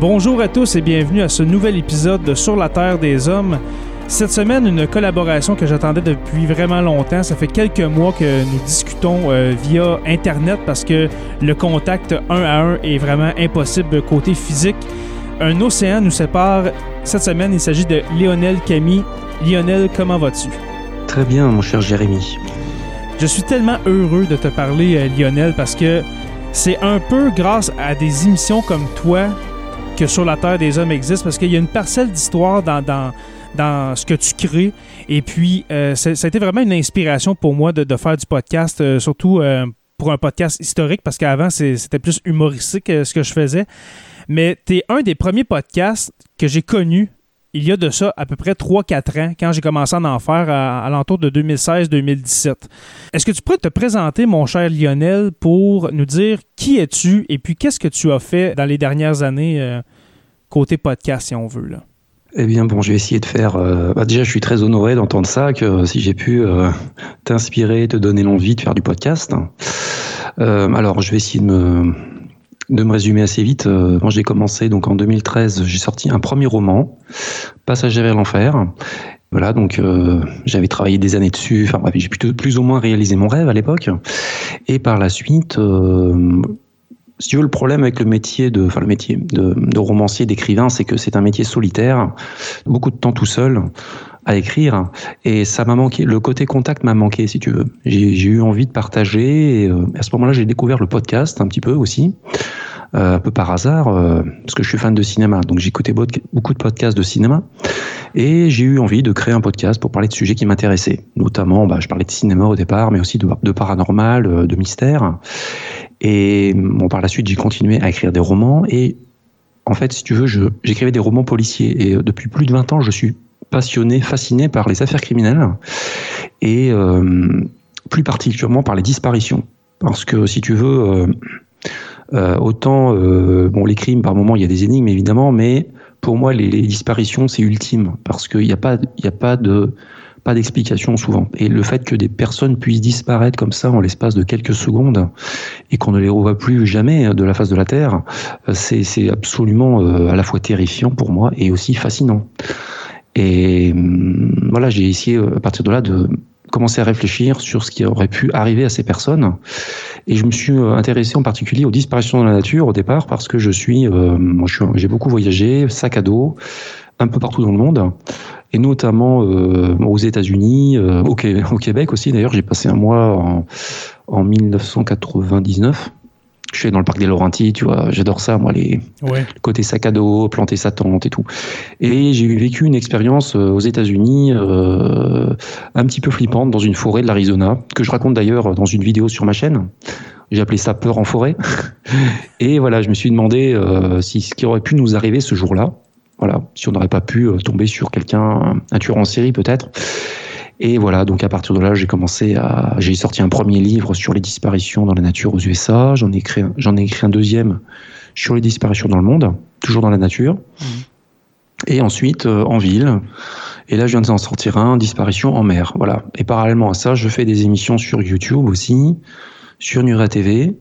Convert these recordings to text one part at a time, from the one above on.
Bonjour à tous et bienvenue à ce nouvel épisode de Sur la Terre des Hommes. Cette semaine, une collaboration que j'attendais depuis vraiment longtemps. Ça fait quelques mois que nous discutons euh, via Internet parce que le contact un à un est vraiment impossible côté physique. Un océan nous sépare. Cette semaine, il s'agit de Lionel Camille. Lionel, comment vas-tu? Très bien, mon cher Jérémy. Je suis tellement heureux de te parler, euh, Lionel, parce que c'est un peu grâce à des émissions comme toi que Sur la Terre des Hommes existe, parce qu'il y a une parcelle d'histoire dans, dans, dans, ce que tu crées. Et puis, euh, ça, a été vraiment une inspiration pour moi de, de faire du podcast, euh, surtout euh, pour un podcast historique, parce qu'avant, c'était plus humoristique ce que je faisais. Mais tu es un des premiers podcasts que j'ai connus il y a de ça à peu près 3-4 ans, quand j'ai commencé à en faire à, l'entour de 2016-2017. Est-ce que tu pourrais te présenter, mon cher Lionel, pour nous dire qui es-tu et puis qu'est-ce que tu as fait dans les dernières années euh, côté podcast, si on veut? Eh bien, bon, je vais essayer de faire. Euh, bah déjà, je suis très honoré d'entendre ça, que si j'ai pu euh, t'inspirer, te donner l'envie de faire du podcast. alors, je vais essayer de me de me résumer assez vite, euh, quand j'ai commencé, donc en 2013, j'ai sorti un premier roman, Passager vers l'enfer. Voilà, donc euh, j'avais travaillé des années dessus. Enfin j'ai plutôt plus ou moins réalisé mon rêve à l'époque. Et par la suite, euh, si tu veux, le problème avec le métier de, enfin le métier de, de romancier, d'écrivain, c'est que c'est un métier solitaire, beaucoup de temps tout seul à écrire. Et ça m'a manqué le côté contact m'a manqué si tu veux. J'ai eu envie de partager euh, à ce moment-là j'ai découvert le podcast un petit peu aussi euh, un peu par hasard euh, parce que je suis fan de cinéma. Donc j'écoutais beaucoup de podcasts de cinéma et j'ai eu envie de créer un podcast pour parler de sujets qui m'intéressaient. Notamment bah, je parlais de cinéma au départ mais aussi de, paranormal de mystère. Et bon par la suite j'ai continué à écrire des romans et en fait, si tu veux, j'écrivais des romans policiers. Et depuis plus de 20 ans, je suis passionné, fasciné par les affaires criminelles et euh, plus particulièrement par les disparitions. Parce que si tu veux, euh, euh, autant, bon, les crimes, par moment, il y a des énigmes évidemment, mais pour moi, les, disparitions, c'est ultime parce qu'il n'y a pas, a pas de pas d'explication souvent. Et le fait que des personnes puissent disparaître comme ça en l'espace de quelques secondes et qu'on ne les revoit plus jamais de la face de la Terre, c'est absolument à la fois terrifiant pour moi et aussi fascinant. Et hum, voilà, j'ai essayé euh, à partir de là de commencer à réfléchir sur ce qui aurait pu arriver à ces personnes. Et je me suis euh, intéressé en particulier aux disparitions dans la nature au départ parce que je suis, euh, j'ai beaucoup voyagé, sac à dos, un peu partout dans le monde, et notamment euh, aux États-Unis, euh, au, au, Québec aussi. D'ailleurs, j'ai passé un mois en, en 1999 je suis dans le parc des Laurentides, tu vois, j'adore ça, moi, les ouais. le côté sac à dos, planter sa tente et tout. Et j'ai vécu une expérience euh, aux États-Unis euh, un petit peu flippante dans une forêt de l'Arizona, que je raconte d'ailleurs dans une vidéo sur ma chaîne. J'ai appelé ça peur en forêt. et voilà, je me suis demandé euh, si ce qui aurait pu nous arriver ce jour-là, Voilà, si on n'aurait pas pu tomber sur quelqu'un, un tueur en série peut-être. Et voilà, donc à partir de là, j'ai commencé à, j'ai sorti un premier livre sur les disparitions dans la nature aux USA. J'en ai j'en ai écrit un deuxième sur les disparitions dans le monde, toujours dans la nature. Mmh. Et ensuite en ville. Et là, je viens d'en sortir un, disparition en mer. Voilà. Et parallèlement à ça, je fais des émissions sur YouTube aussi, sur Nura TV.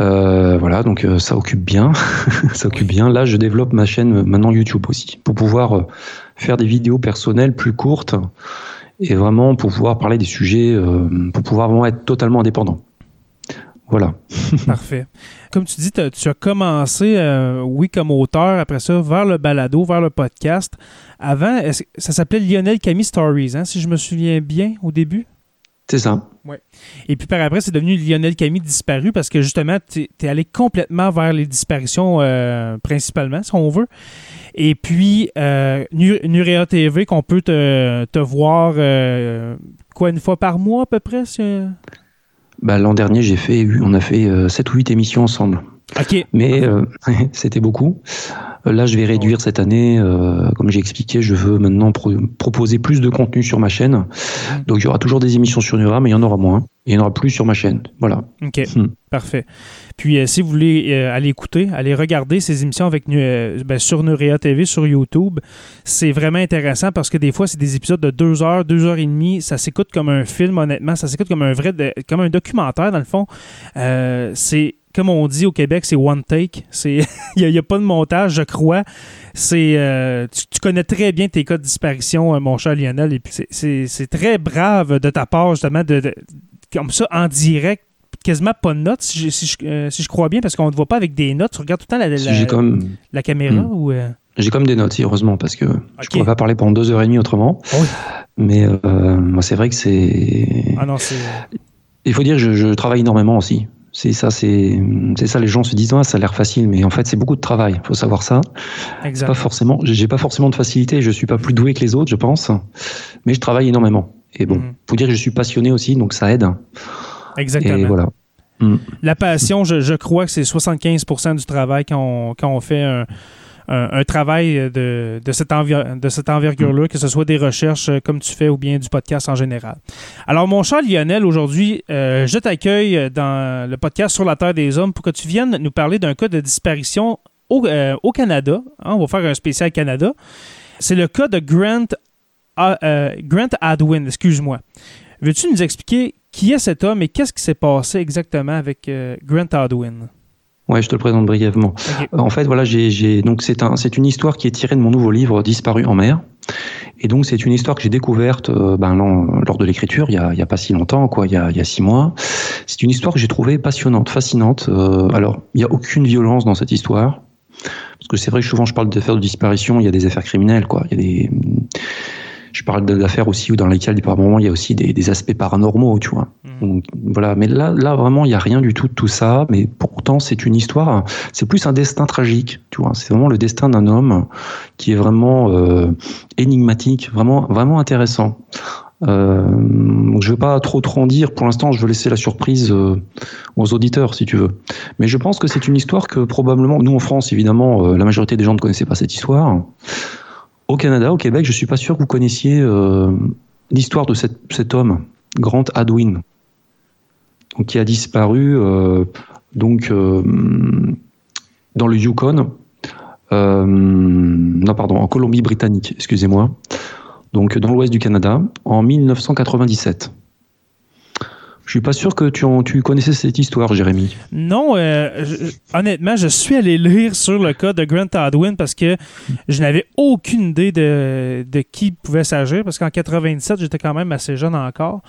Euh, voilà, donc euh, ça occupe bien, ça occupe bien. Là, je développe ma chaîne euh, maintenant YouTube aussi pour pouvoir euh, faire des vidéos personnelles plus courtes et vraiment pour pouvoir parler des sujets, pour pouvoir vraiment être totalement indépendant. Voilà. Parfait. Comme tu dis, tu as commencé, oui, comme auteur, après ça, vers le balado, vers le podcast. Avant, ça s'appelait Lionel Camille Stories, hein, si je me souviens bien au début? C'est ça. Ouais. Et puis par après, c'est devenu Lionel Camille disparu parce que justement, tu es, allé complètement vers les disparitions euh, principalement, si on veut. Et puis, euh, Nurea TV, qu'on peut te, voir euh, quoi, une fois par mois à peu près? Ben, L'an dernier, j'ai fait, on a fait 7 ou 8 émissions ensemble. Mais c'était beaucoup. Euh, là, je vais réduire cette année. Euh, comme j'ai expliqué, je veux maintenant proposer plus de contenu sur ma chaîne. Mmh. Donc, il y aura toujours des émissions sur Nura, mais il y en aura moins. Et il n'y en aura plus sur ma chaîne. Voilà. OK. Mmh. Parfait. Puis, euh, si vous voulez aller écouter, aller regarder ces émissions avec ben, sur Nurea TV, sur YouTube, c'est vraiment intéressant parce que des fois, c'est des épisodes de deux heures, deux heures et demie. Ça s'écoute comme un film, honnêtement. Ça s'écoute comme un vrai, comme un documentaire, dans le fond. c'est comme on dit au Québec, c'est one take. Il n'y a, pas de montage, je crois. C'est euh, tu, connais très bien tes cas de disparition, euh, mon cher Lionel. Et puis c'est très brave de ta part, justement, de, comme ça, en direct, quasiment pas de notes, si je, euh, crois bien, parce qu'on ne te voit pas avec des notes. Tu regardes tout le temps la, la, caméra hmm. ou. J'ai comme des notes, heureusement, parce que je ne pourrais pas parler pendant deux heures et demie autrement. Oh Mais moi, c'est vrai que c'est. Ah non, Il faut dire que je travaille énormément aussi. C'est ça, c'est ça. Les gens se disent ah, ça a l'air facile, mais en fait c'est beaucoup de travail. Il faut savoir ça. Exact. Pas forcément. J'ai pas forcément de facilité. Je suis pas plus doué que les autres, je pense, mais je travaille énormément. Et bon, mm. faut dire que je suis passionné aussi, donc ça aide. Exactement. Et voilà. Mm. La passion, je, je, crois que c'est 75% du travail quand on, quand on fait un un, travail de, de, cette, de cette envergure-là, que ce soit des recherches euh, comme tu fais ou bien du podcast en général. Alors, mon cher Lionel, aujourd'hui, euh, je t'accueille dans le podcast Sur la Terre des Hommes pour que tu viennes nous parler d'un cas de disparition au, euh, au Canada. Hein, on va faire un spécial Canada. C'est le cas de Grant, Grant Adwin, excuse-moi. Veux-tu nous expliquer qui est cet homme et qu'est-ce qui s'est passé exactement avec Grant Adwin? Ouais, je te le présente brièvement. En fait, voilà, j'ai donc c'est un, c'est une histoire qui est tirée de mon nouveau livre Disparu en mer. Et donc c'est une histoire que j'ai découverte euh, ben, lors de l'écriture, il y a, il y a pas si longtemps, quoi, il y a, il y a six mois. C'est une histoire que j'ai trouvée passionnante, fascinante. Euh, alors, il n'y a aucune violence dans cette histoire, parce que c'est vrai que souvent je parle d'affaires de disparition, il y a des affaires criminelles, quoi. Il y a des je parle d'affaires aussi où dans lesquelles par moments il y a aussi des, des aspects paranormaux, tu vois. Mmh. Donc, voilà, mais là, là vraiment il y a rien du tout de tout ça. Mais pourtant c'est une histoire, c'est plus un destin tragique, tu vois. C'est vraiment le destin d'un homme qui est vraiment euh, énigmatique, vraiment vraiment intéressant. Euh, donc je ne vais pas trop trop en dire. Pour l'instant, je veux laisser la surprise euh, aux auditeurs, si tu veux. Mais je pense que c'est une histoire que probablement, nous en France, évidemment, euh, la majorité des gens ne connaissaient pas cette histoire. Au Canada, au Québec, je ne suis pas sûr que vous connaissiez euh, l'histoire de cet homme, Grant Hadwin, qui a disparu euh, donc euh, dans le Yukon, non pardon, en Colombie-Britannique, excusez-moi, donc dans l'ouest du Canada, en 1997. Je suis pas sûr que tu, tu connaissais cette histoire, Jérémy. Non, euh, honnêtement, je suis allé lire sur le cas de Grant Hadwin parce que je n'avais aucune idée de, de qui pouvait s'agir parce qu'en 97, j'étais quand même assez jeune encore.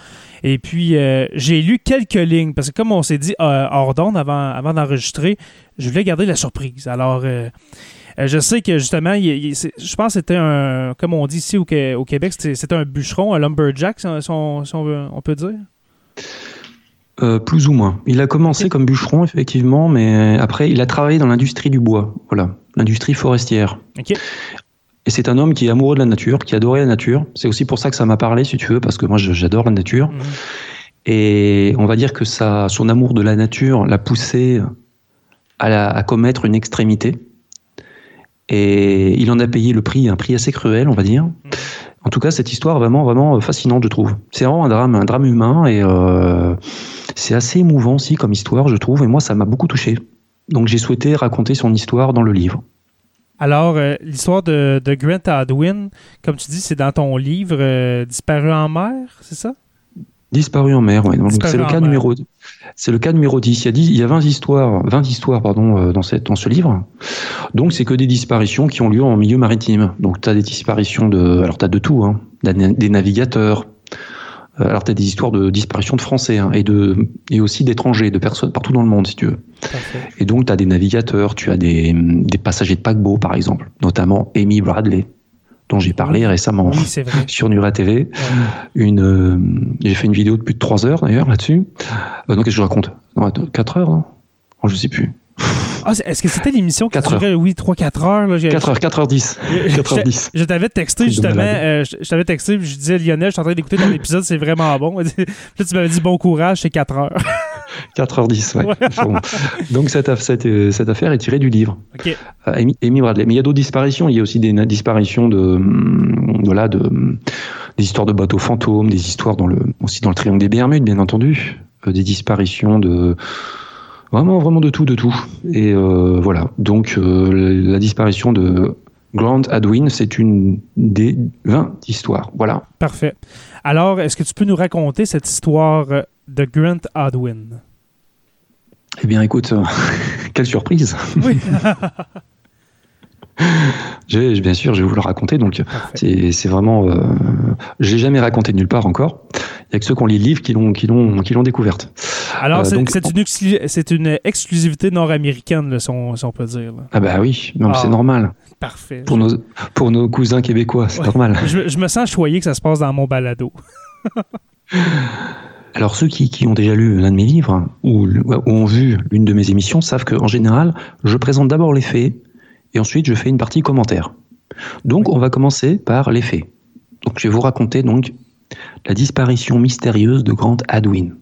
Et puis, euh, j'ai lu quelques lignes parce que comme on s'est dit euh, hors d'onde avant, avant d'enregistrer, je voulais garder la surprise. Alors... je sais que justement, je pense que c'était un, comme on dit ici au, Québec, c'était un bûcheron, un lumberjack, si on peut dire. Euh, plus ou moins. Il a commencé comme bûcheron, effectivement, mais après, il a travaillé dans l'industrie du bois, voilà, l'industrie forestière. Et c'est un homme qui est amoureux de la nature, qui adorait la nature. C'est aussi pour ça que ça m'a parlé, si tu veux, parce que moi, j'adore la nature. Mhm. Et on va dire que ça, son amour de la nature l'a poussé à, à, commettre une extrémité. Et il en a payé le prix, un prix assez cruel, on va dire. En tout cas, cette histoire vraiment, vraiment fascinante, je trouve. C'est vraiment un drame, un drame humain et euh, c'est assez émouvant aussi comme histoire, je trouve. Et moi, ça m'a beaucoup touché. Donc, j'ai souhaité raconter son histoire dans le livre. Alors, euh, l'histoire de, de, Grant Adwin, comme tu dis, c'est dans ton livre euh, Disparu en mer, c'est ça? Disparu en mer, oui. C'est le cas numéro c'est le cas numéro 10. Il y a, 10, il y a 20 histoires, 20 histoires pardon, euh, dans, cette, dans ce livre. Donc, c'est que des disparitions qui ont lieu en milieu maritime. Donc, tu as des disparitions de. Alors, tu as de tout, hein. Des navigateurs. Euh, alors, tu as des histoires de disparition de Français hein, et, de, et aussi d'étrangers, de personnes partout dans le monde, si tu veux. Et donc, tu as des navigateurs, tu as des, des passagers de paquebot, par exemple, notamment Amy Bradley dont j'ai parlé récemment sur Nura TV. Une, euh, j'ai fait une vidéo de plus de 3 heures d'ailleurs là-dessus. Euh, donc qu'est-ce que je raconte? Non, 4 heures hein oh, Je sais plus. Ah, est-ce que c'était l'émission qui durait, oui, 3-4 heures? Là, 4 heures, 4h10. 4h10. Je, t'avais texté justement, euh, je, t'avais texté, je disais Lionel, je suis en train d'écouter ton épisode, c'est vraiment bon. Là, tu m'avais dit bon courage, c'est 4 heures. 4h10, ouais. Donc cette, cette, cette, affaire est tirée du livre. Okay. Euh, Amy, Bradley. Mais il y a d'autres disparitions. Il y a aussi des disparitions de, voilà, de, des histoires de bateaux fantômes, des histoires dans le, aussi dans le triangle des Bermudes, bien entendu, euh, des disparitions de vraiment, vraiment de tout, de tout. Et euh, voilà. Donc la disparition de Grant Adwin, c'est une des 20 histoires. Voilà. Parfait. Alors, est-ce que tu peux nous raconter cette histoire de Grant Adwin? Eh bien, écoute, euh, quelle surprise! Oui! je, bien sûr, je vais vous le raconter. Donc, c'est vraiment. Euh, je l'ai jamais raconté nulle part encore. Il n'y a que ceux qui ont lu le livre qui l'ont qui l'ont découverte. Alors, euh, c'est une, une, exclusivité nord-américaine, si, on, peut dire. Ah bah oui, c'est ah. normal. Parfait. Pour nos, pour nos cousins québécois, c'est normal. Je, je, me sens choyé que ça se passe dans mon balado. Alors ceux qui, ont déjà lu l'un de mes livres ou, ont vu l'une de mes émissions savent qu'en général, je présente d'abord les faits et ensuite je fais une partie commentaire. Donc on va commencer par les faits. Donc je vais vous raconter donc la disparition mystérieuse de Grant Adwin.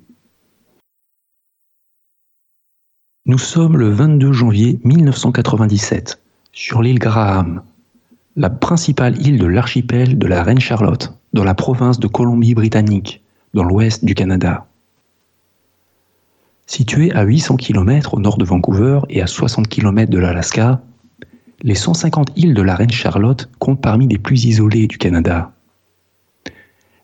Nous sommes le 22 janvier 1997 sur l'île Graham, la principale île de l'archipel de la Reine Charlotte, dans la province de Colombie-Britannique, dans l'ouest du Canada. Situé à 800 km au nord de Vancouver et à 60 km de l'Alaska, les 150 îles de la Reine Charlotte comptent parmi les plus isolées du Canada.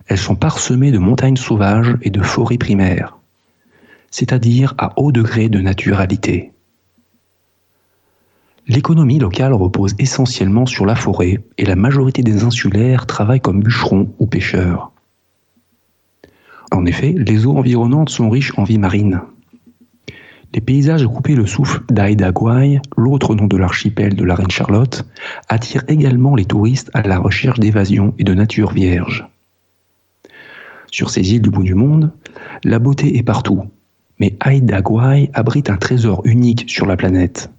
Elles sont parsemées de montagnes sauvages et de forêts primaires, c'est-à-dire à haut degré de naturalité. L'économie locale repose essentiellement sur la forêt et la majorité des insulaires travaillent comme bûcherons ou pêcheurs. En effet, les eaux environnantes sont riches en vie marine. Les paysages coupés le souffle d'Aida l'autre nom de l'archipel de la Reine Charlotte, attirent également les touristes à la recherche d'évasion et de nature vierge. Sur ces îles du bout du monde, la beauté est partout, mais Aida abrite un trésor unique sur la planète.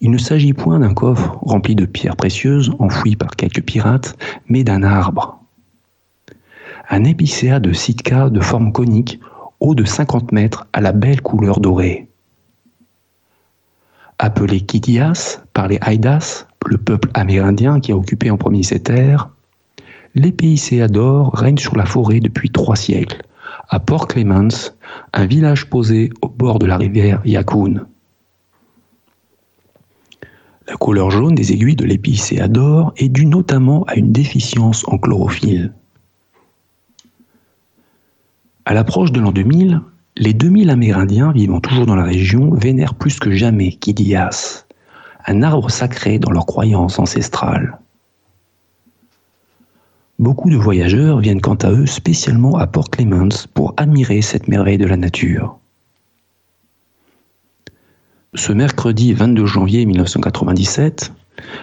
Il ne s'agit point d'un coffre rempli de pierres précieuses enfouies par quelques pirates, mais d'un arbre un épicéa de sitka de forme conique, haut de 50 mètres, à la belle couleur dorée. Appelé Kidias par les Haïdas, le peuple amérindien qui a occupé en premier ces terres, l'épicéa d'or règne sur la forêt depuis trois siècles, à Port Clements, un village posé au bord de la rivière Yaccoon. La couleur jaune des aiguilles de l'épicéa d'or est due notamment à une déficience en chlorophylle. À l'approche de l'an 2000, les 2000 Amérindiens vivant toujours dans la région vénèrent plus que jamais Kidias, un arbre sacré dans leur croyance ancestrale. Beaucoup de voyageurs viennent quant à eux spécialement à Port Clements pour admirer cette merveille de la nature. Ce mercredi 22 janvier 1997,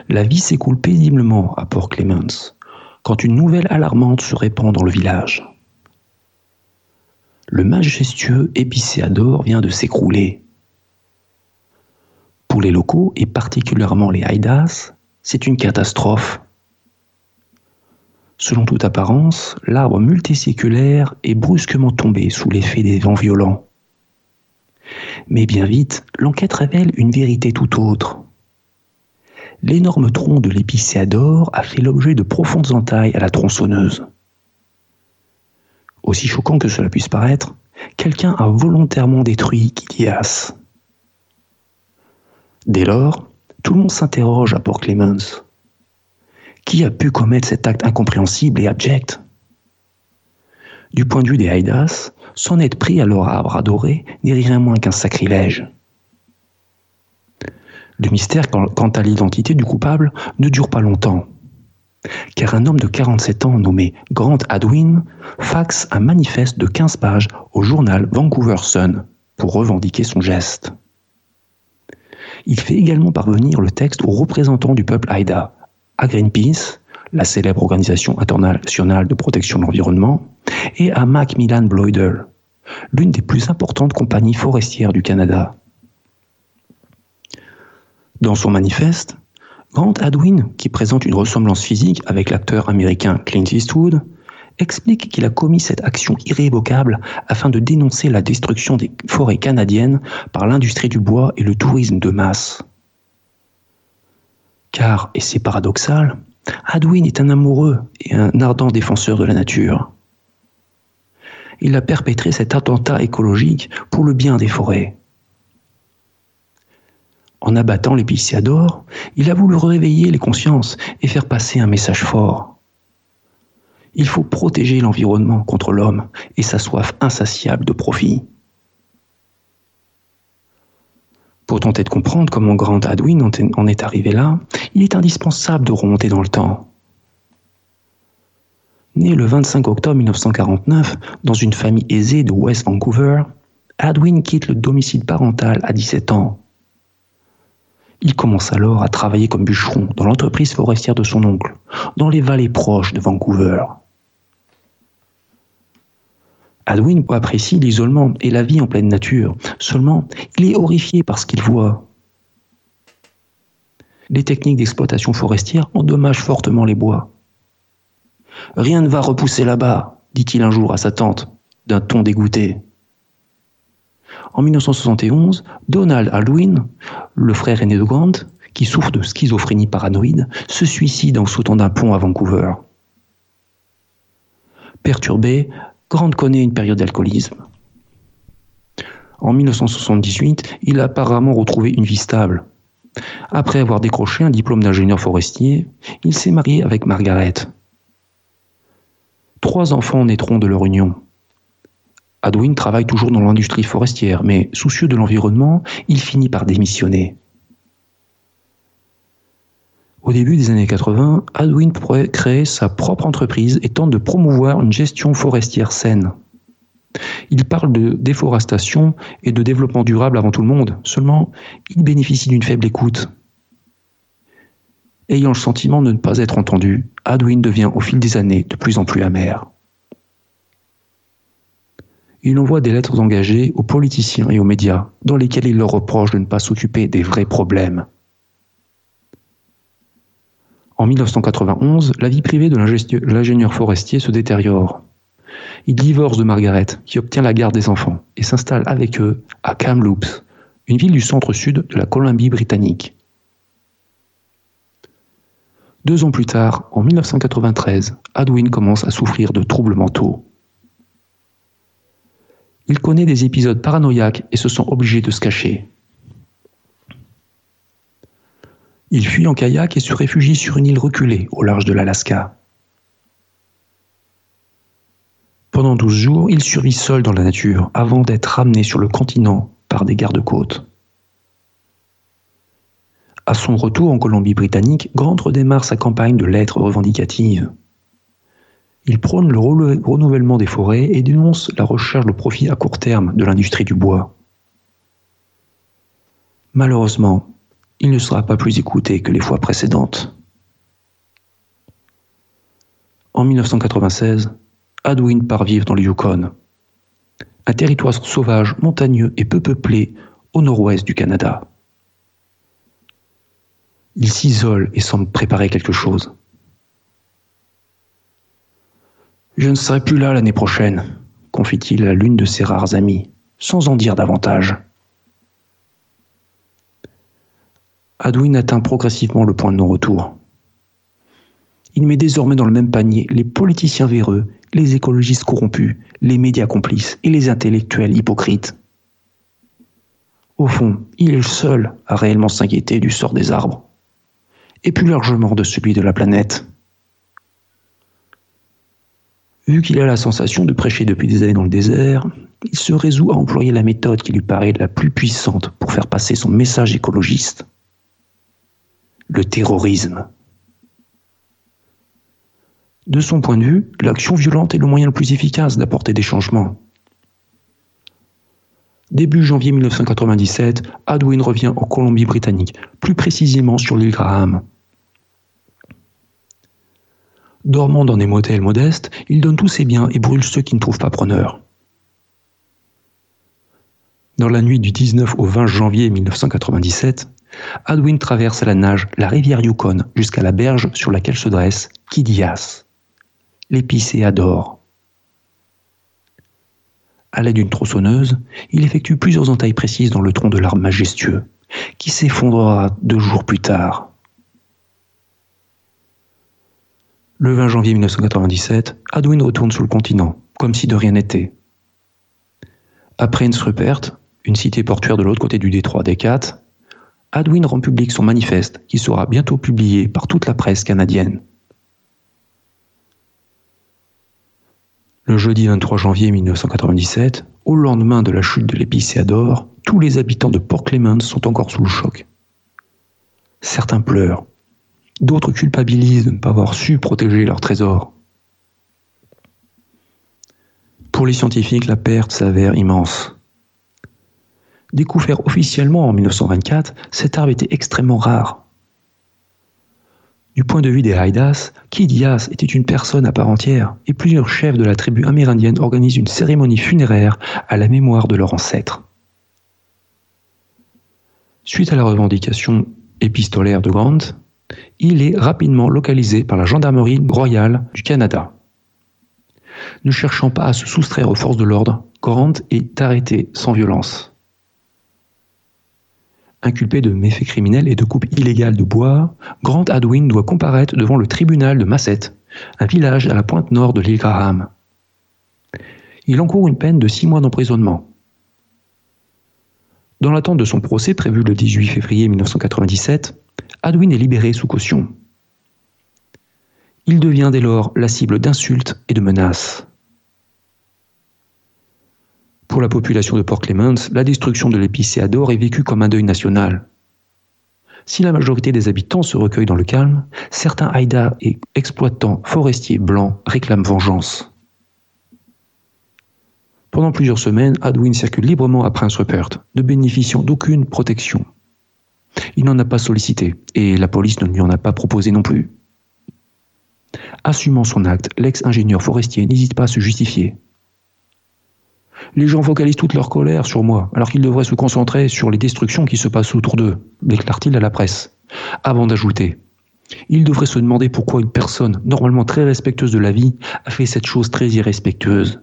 la vie s'écoule paisiblement à Port Clements quand une nouvelle alarmante se répand dans le village le majestueux épicéador vient de s'écrouler. Pour les locaux, et particulièrement les Haïdas, c'est une catastrophe. Selon toute apparence, l'arbre multiséculaire est brusquement tombé sous l'effet des vents violents. Mais bien vite, l'enquête révèle une vérité tout autre. l'énorme tronc de l'épicéadore a fait l'objet de profondes entailles à la tronçonneuse. Aussi choquant que cela puisse paraître, quelqu'un a volontairement détruit Kilias. Dès lors, tout le monde s'interroge à Port Clemens. Qui a pu commettre cet acte incompréhensible et abject? Du point de vue des Haïdas, s'en être pris à leur arbre adoré n'est rien moins qu'un sacrilège. Le mystère quant à l'identité du coupable ne dure pas longtemps, car un homme de 47 ans nommé Grant Adwin faxe un manifeste de 15 pages au journal Vancouver Sun pour revendiquer son geste. Il fait également parvenir le texte aux représentants du peuple Haïda, à Greenpeace, la célèbre organisation internationale de protection de l'environnement, et à Macmillan Bloyder, l'une des plus importantes compagnies forestières du Canada. Dans son manifeste, Grant Adwin, qui présente une ressemblance physique avec l'acteur américain Clint Eastwood, explique qu'il a commis cette action irrévocable afin de dénoncer la destruction des forêts canadiennes par l'industrie du bois et le tourisme de masse. Car, et c'est paradoxal, Adwin est un amoureux et un ardent défenseur de la nature. Il a perpétré cet attentat écologique pour le bien des forêts. En abattant l'épicéadore, il a voulu réveiller les consciences et faire passer un message fort. Il faut protéger l'environnement contre l'homme et sa soif insatiable de profit. Pour tenter de comprendre comment Grant Adwin en est arrivé là, il est indispensable de remonter dans le temps. Né le 25 octobre 1949 dans une famille aisée de West Vancouver, Adwin quitte le domicile parental à 17 ans. Il commence alors à travailler comme bûcheron dans l'entreprise forestière de son oncle, dans les vallées proches de Vancouver. Adwin apprécie l'isolement et la vie en pleine nature, seulement il est horrifié par ce qu'il voit. Les techniques d'exploitation forestière endommagent fortement les bois. Rien ne va repousser là-bas, dit-il un jour à sa tante, d'un ton dégoûté. En 1971, Donald Alwyn, le frère aîné de Grant, qui souffre de schizophrénie paranoïde, se suicide en sautant d'un pont à Vancouver. Perturbé, Grant connaît une période d'alcoolisme. En 1978, il a apparemment retrouvé une vie stable. Après avoir décroché un diplôme d'ingénieur forestier, il s'est marié avec Margaret. Trois enfants naîtront de leur union. Adwin travaille toujours dans l'industrie forestière, mais soucieux de l'environnement, il finit par démissionner. Au début des années 80, Adwin créer sa propre entreprise et tente de promouvoir une gestion forestière saine. Il parle de déforestation et de développement durable avant tout le monde, seulement il bénéficie d'une faible écoute. Ayant le sentiment de ne pas être entendu, Adwin devient au fil des années de plus en plus amer il envoie des lettres engagées aux politiciens et aux médias, dans lesquelles il leur reproche de ne pas s'occuper des vrais problèmes. En 1991, la vie privée de l'ingénieur forestier se détériore. Il divorce de Margaret, qui obtient la garde des enfants, et s'installe avec eux à Kamloops, une ville du centre-sud de la Colombie-Britannique. Deux ans plus tard, en 1993, Adwin commence à souffrir de troubles mentaux. Il connaît des épisodes paranoïaques et se sent obligé de se cacher. Il fuit en kayak et se réfugie sur une île reculée au large de l'Alaska. Pendant douze jours, il survit seul dans la nature avant d'être ramené sur le continent par des gardes-côtes. À son retour en Colombie-Britannique, Grant redémarre sa campagne de lettres revendicatives. Il prône le renouvellement des forêts et dénonce la recherche de profit à court terme de l'industrie du bois. Malheureusement, il ne sera pas plus écouté que les fois précédentes. En 1996, Adwin part vivre dans le Yukon, un territoire sauvage, montagneux et peu peuplé au nord-ouest du Canada. Il s'isole et semble préparer quelque chose. Je ne serai plus là l'année prochaine, confie-t-il à l'une de ses rares amies, sans en dire davantage. Adwin atteint progressivement le point de non-retour. Il met désormais dans le même panier les politiciens véreux, les écologistes corrompus, les médias complices et les intellectuels hypocrites. Au fond, il est le seul à réellement s'inquiéter du sort des arbres, et plus largement de celui de la planète. Vu qu'il a la sensation de prêcher depuis des années dans le désert, il se résout à employer la méthode qui lui paraît la plus puissante pour faire passer son message écologiste. Le terrorisme. De son point de vue, l'action violente est le moyen le plus efficace d'apporter des changements. Début janvier 1997, Adwin revient en Colombie-Britannique, plus précisément sur l'île Graham. Dormant dans des motels modestes, il donne tous ses biens et brûle ceux qui ne trouvent pas preneur. Dans la nuit du 19 au 20 janvier 1997, Adwin traverse à la nage la rivière Yukon jusqu'à la berge sur laquelle se dresse Kidias, l'épicéa d'or. À l'aide d'une tronçonneuse, il effectue plusieurs entailles précises dans le tronc de l'arbre majestueux, qui s'effondrera deux jours plus tard. Le 20 janvier 1997, Adwin retourne sur le continent, comme si de rien n'était. Après Innsrupert, une cité portuaire de l'autre côté du détroit des Adwin rend public son manifeste qui sera bientôt publié par toute la presse canadienne. Le jeudi 23 janvier 1997, au lendemain de la chute de l'épicéa tous les habitants de Port Clemens sont encore sous le choc. Certains pleurent, d'autres culpabilisent de ne pas avoir su protéger leur trésor. Pour les scientifiques, la perte s'avère immense. Découvert officiellement en 1924, cet arbre était extrêmement rare. Du point de vue des Haïdas, Kidias était une personne à part entière, et plusieurs chefs de la tribu amérindienne organisent une cérémonie funéraire à la mémoire de leur ancêtre. Suite à la revendication épistolaire de Grant, il est rapidement localisé par la gendarmerie royale du Canada. Ne cherchant pas à se soustraire aux forces de l'ordre, Grant est arrêté sans violence. Inculpé de méfaits criminels et de coupe illégale de bois, Grant Adwin doit comparaître devant le tribunal de Massette, un village à la pointe nord de l'île Graham. Il encourt une peine de six mois d'emprisonnement. Dans l'attente de son procès prévu le 18 février 1997, Adwin est libéré sous caution. Il devient dès lors la cible d'insultes et de menaces. Pour la population de Port Clements, la destruction de l'épicéador est vécue comme un deuil national. Si la majorité des habitants se recueillent dans le calme, certains haïdas et exploitants forestiers blancs réclament vengeance. Pendant plusieurs semaines, Adwin circule librement à Prince Rupert, ne bénéficiant d'aucune protection. Il n'en a pas sollicité, et la police ne lui en a pas proposé non plus. Assumant son acte, l'ex-ingénieur forestier n'hésite pas à se justifier. Les gens focalisent toute leur colère sur moi, alors qu'ils devraient se concentrer sur les destructions qui se passent autour d'eux, déclare-t-il à la presse. Avant d'ajouter ils devraient se demander pourquoi une personne, normalement très respectueuse de la vie, a fait cette chose très irrespectueuse.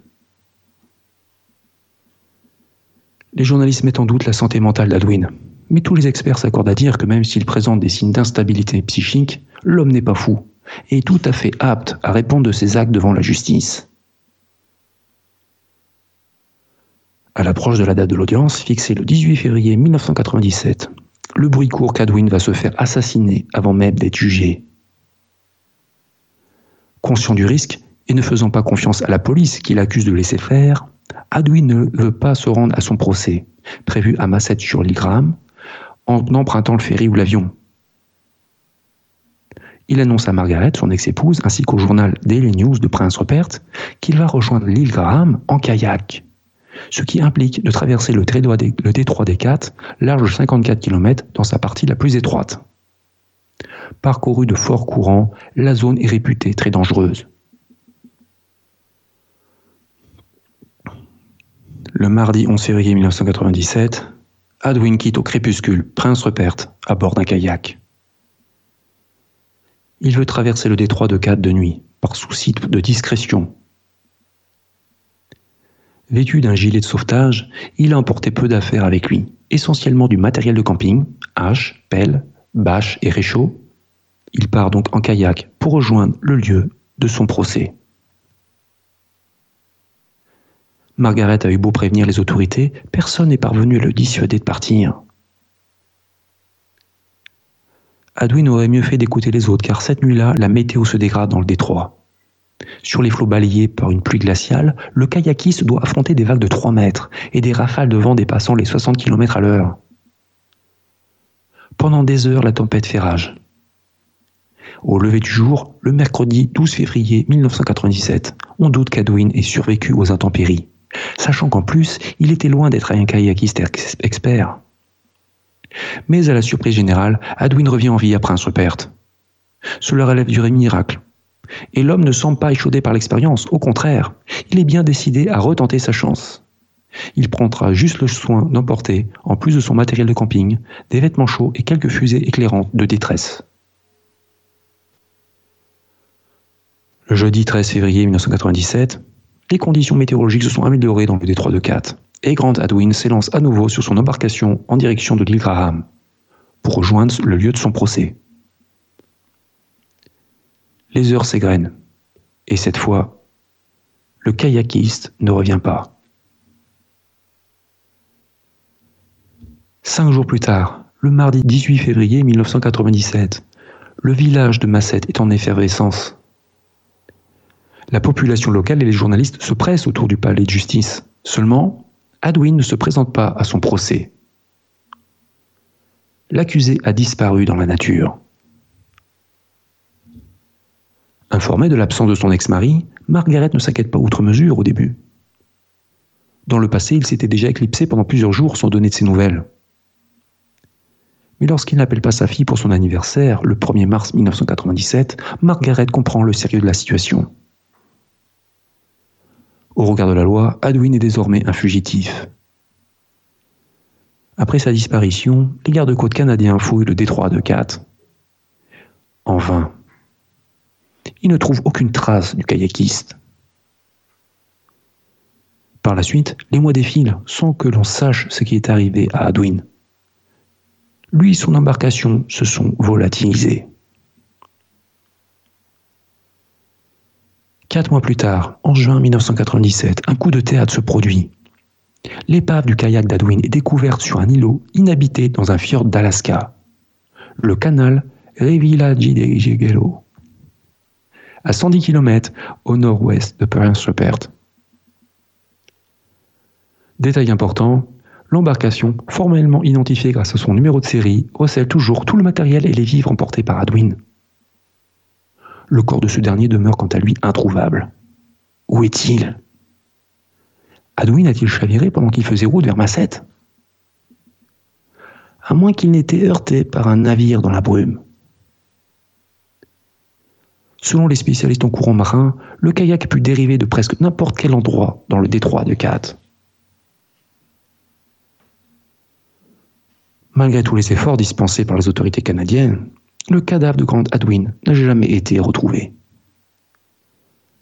Les journalistes mettent en doute la santé mentale d'Adwin, mais tous les experts s'accordent à dire que même s'il présente des signes d'instabilité psychique, l'homme n'est pas fou et est tout à fait apte à répondre de ses actes devant la justice. À l'approche de la date de l'audience, fixée le 18 février 1997, le bruit court qu'Adwin va se faire assassiner avant même d'être jugé. Conscient du risque et ne faisant pas confiance à la police qui l'accuse de laisser faire, Adwin ne veut pas se rendre à son procès, prévu à Massette sur l'île en empruntant le ferry ou l'avion. Il annonce à Margaret, son ex-épouse, ainsi qu'au journal Daily News de Prince Rupert, qu'il va rejoindre l'île Graham en kayak ce qui implique de traverser le, détroit des Quatre, large 54 km, dans sa partie la plus étroite. Parcourue de forts courants, la zone est réputée très dangereuse. Le mardi 11 février 1997, Adwin quitte au crépuscule Prince Rupert à bord d'un kayak. Il veut traverser le détroit de Quatre de nuit, par souci de discrétion, Vêtu d'un gilet de sauvetage, il a emporté peu d'affaires avec lui, essentiellement du matériel de camping, haches, pelles, bâche et réchaud, il part donc en kayak pour rejoindre le lieu de son procès. Margaret a eu beau prévenir les autorités, personne n'est parvenu à le dissuader de partir. Adwin aurait mieux fait d'écouter les autres, car cette nuit-là, la météo se dégrade dans le détroit. Sur les flots balayés par une pluie glaciale, le kayakiste doit affronter des vagues de 3 mètres et des rafales de vent dépassant les 60 km à l'heure. Pendant des heures, la tempête fait rage. Au lever du jour, le mercredi 12 février 1997, on doute qu'Adwin ait survécu aux intempéries, sachant qu'en plus, il était loin d'être un kayakiste expert. Mais à la surprise générale, Adwin revient en vie après un perte. Cela relève du miracle. Et l'homme ne semble pas échaudé par l'expérience, au contraire, il est bien décidé à retenter sa chance. Il prendra juste le soin d'emporter, en plus de son matériel de camping, des vêtements chauds et quelques fusées éclairantes de détresse. Le jeudi 13 février 1997, les conditions météorologiques se sont améliorées dans le détroit de Cat, et Grant Adwin s'élance à nouveau sur son embarcation en direction de l'île pour rejoindre le lieu de son procès. Les heures s'égrènent, et cette fois, le kayakiste ne revient pas. Cinq jours plus tard, le mardi 18 février 1997, le village de Massette est en effervescence. La population locale et les journalistes se pressent autour du palais de justice. Seulement, Adwin ne se présente pas à son procès. L'accusé a disparu dans la nature. Informée de l'absence de son ex-mari, Margaret ne s'inquiète pas outre mesure au début. Dans le passé, il s'était déjà éclipsé pendant plusieurs jours sans donner de ses nouvelles. Mais lorsqu'il n'appelle pas sa fille pour son anniversaire, le 1er mars 1997, Margaret comprend le sérieux de la situation. Au regard de la loi, Adwin est désormais un fugitif. Après sa disparition, les gardes-côtes canadiens fouillent le détroit de Cat. En vain. Ils ne trouvent aucune trace du kayakiste. Par la suite, les mois défilent sans que l'on sache ce qui est arrivé à Adwin. Lui et son embarcation se sont volatilisés. Quatre mois plus tard, en juin 1997, un coup de théâtre se produit. L'épave du kayak d'Adwin est découverte sur un îlot inhabité dans un fjord d'Alaska, le canal Revillagigedo, à 110 km au nord-ouest de Prince Rupert. Détail important, l'embarcation, formellement identifiée grâce à son numéro de série, recèle toujours tout le matériel et les vivres emportés par Adwin. Le corps de ce dernier demeure quant à lui introuvable. Où est-il? Adwin a-t-il chaviré pendant qu'il faisait route vers Massette À moins qu'il n'ait été heurté par un navire dans la brume. Selon les spécialistes en courant marin, le kayak a pu dériver de presque n'importe quel endroit dans le détroit de Cat. Malgré tous les efforts dispensés par les autorités canadiennes, le cadavre de Grant Adwin n'a jamais été retrouvé.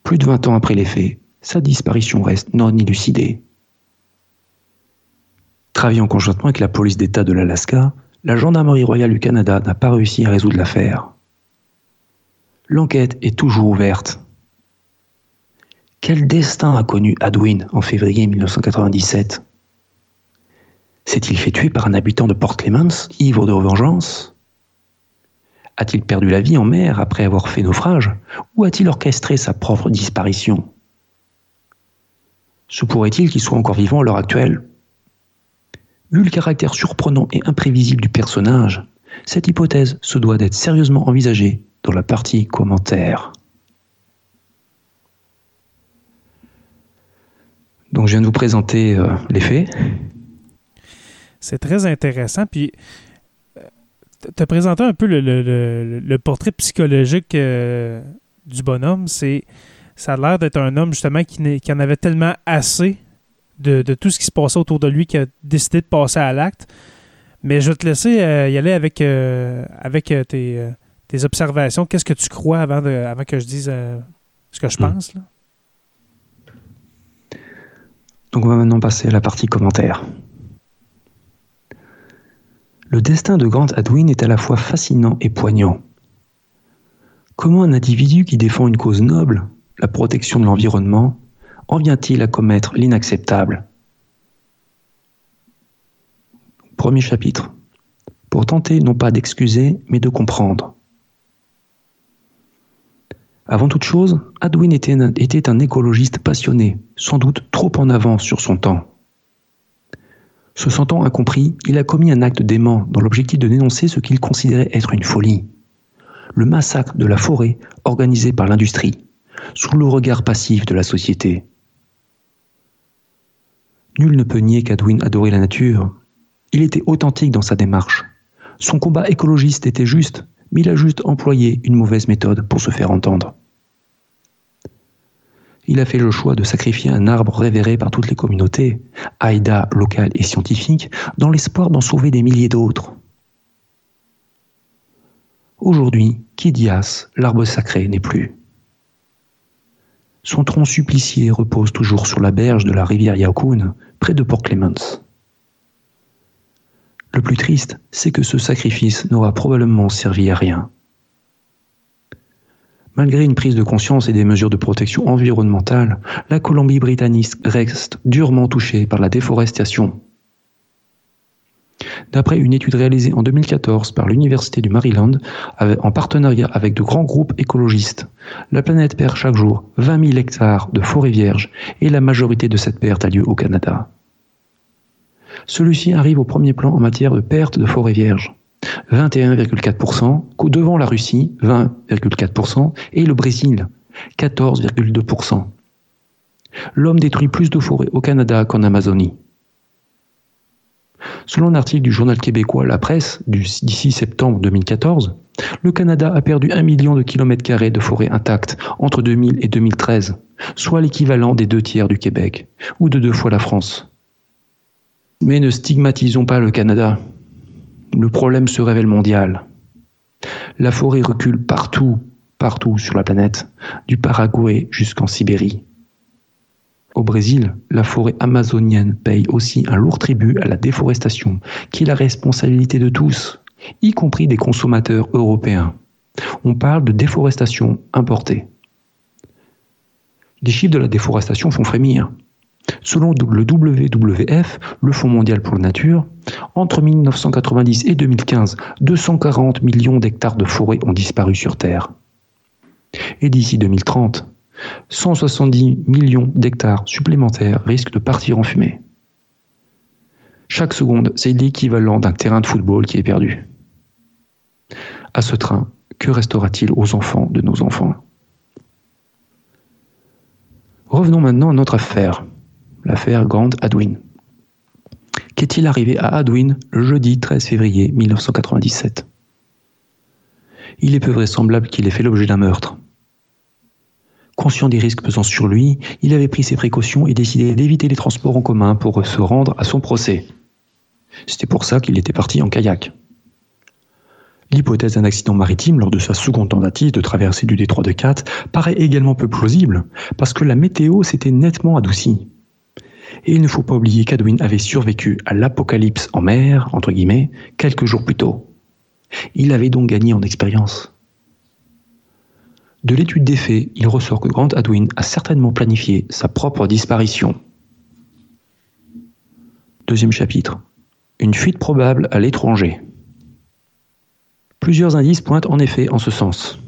Plus de 20 ans après les faits, sa disparition reste non élucidée. Travaillant conjointement avec la police d'État de l'Alaska, la Gendarmerie royale du Canada n'a pas réussi à résoudre l'affaire. L'enquête est toujours ouverte. Quel destin a connu Adwin en février 1997 S'est-il fait tuer par un habitant de Port Clemens, ivre de vengeance? A-t-il perdu la vie en mer après avoir fait naufrage Ou a-t-il orchestré sa propre disparition? Se pourrait-il qu'il soit encore vivant à l'heure actuelle? Vu le caractère surprenant et imprévisible du personnage, cette hypothèse se doit d'être sérieusement envisagée dans la partie commentaire. Donc je viens de vous présenter euh, les faits. C'est très intéressant. Puis te présenter un peu le, portrait psychologique euh, du bonhomme. C'est, ça a l'air d'être un homme justement qui, qui en avait tellement assez de, tout ce qui se passait autour de lui qu'il a décidé de passer à l'acte. Mais je vais te laisser euh, y aller avec, euh, avec tes, observations. Qu'est-ce que tu crois avant, de, avant que je dise ce que je hmm. pense? Donc on va maintenant passer à la partie commentaire. Le destin de Grant Adwin est à la fois fascinant et poignant. Comment un individu qui défend une cause noble, la protection de l'environnement, en vient-il à commettre l'inacceptable? Premier chapitre. Pour tenter non pas d'excuser, mais de comprendre. Avant toute chose, Adwin était un, était un écologiste passionné, sans doute trop en avance sur son temps. Se sentant incompris, il a commis un acte dément dans l'objectif de dénoncer ce qu'il considérait être une folie. Le massacre de la forêt organisé par l'industrie, sous le regard passif de la société. Nul ne peut nier qu'Adwin adorait la nature. Il était authentique dans sa démarche. Son combat écologiste était juste, mais il a juste employé une mauvaise méthode pour se faire entendre. Il a fait le choix de sacrifier un arbre révéré par toutes les communautés, Aïda locales et scientifiques, dans l'espoir d'en sauver des milliers d'autres. Aujourd'hui, Kidias, l'arbre sacré, n'est plus. Son tronc supplicié repose toujours sur la berge de la rivière Yaokoun, près de Port Clemens. Le plus triste, c'est que ce sacrifice n'aura probablement servi à rien. Malgré une prise de conscience et des mesures de protection environnementale, la Colombie-Britannique reste durement touchée par la déforestation. D'après une étude réalisée en 2014 par l'Université du Maryland, en partenariat avec de grands groupes écologistes, la planète perd chaque jour 20 000 hectares de forêts vierges et la majorité de cette perte a lieu au Canada. Celui-ci arrive au premier plan en matière de perte de forêts vierges. 21,4%, devant la Russie, 20,4%, et le Brésil, 14,2%. L'homme détruit plus de forêts au Canada qu'en Amazonie. Selon un article du journal québécois La Presse 6 septembre 2014, le Canada a perdu un million de kilomètres carrés de forêts intactes entre 2000 et 2013, soit l'équivalent des deux tiers du Québec, ou de deux fois la France. Mais ne stigmatisons pas le Canada. Le problème se révèle mondial. La forêt recule partout, partout sur la planète, du Paraguay jusqu'en Sibérie. Au Brésil, la forêt amazonienne paye aussi un lourd tribut à la déforestation, qui est la responsabilité de tous, y compris des consommateurs européens. On parle de déforestation importée. Les chiffres de la déforestation font frémir. Selon le WWF, le Fonds mondial pour la nature, entre 1990 et 2015, 240 millions d'hectares de forêts ont disparu sur Terre. Et d'ici 2030, 170 millions d'hectares supplémentaires risquent de partir en fumée. Chaque seconde, c'est l'équivalent d'un terrain de football qui est perdu. À ce train, que restera-t-il aux enfants de nos enfants? Revenons maintenant à notre affaire, l'affaire Grant Adwin. Qu'est-il arrivé à Adwin le jeudi 13 février 1997 Il est peu vraisemblable qu'il ait fait l'objet d'un meurtre. Conscient des risques pesant sur lui, il avait pris ses précautions et décidé d'éviter les transports en commun pour se rendre à son procès. C'était pour ça qu'il était parti en kayak. L'hypothèse d'un accident maritime lors de sa seconde tentative de traverser du détroit de Cat paraît également peu plausible, parce que la météo s'était nettement adoucie. Et il ne faut pas oublier qu'Adwin avait survécu à l'apocalypse en mer, entre guillemets, quelques jours plus tôt. Il avait donc gagné en expérience. De l'étude des faits, il ressort que Grant Adwin a certainement planifié sa propre disparition. Deuxième chapitre. Une fuite probable à l'étranger. Plusieurs indices pointent en effet en ce sens.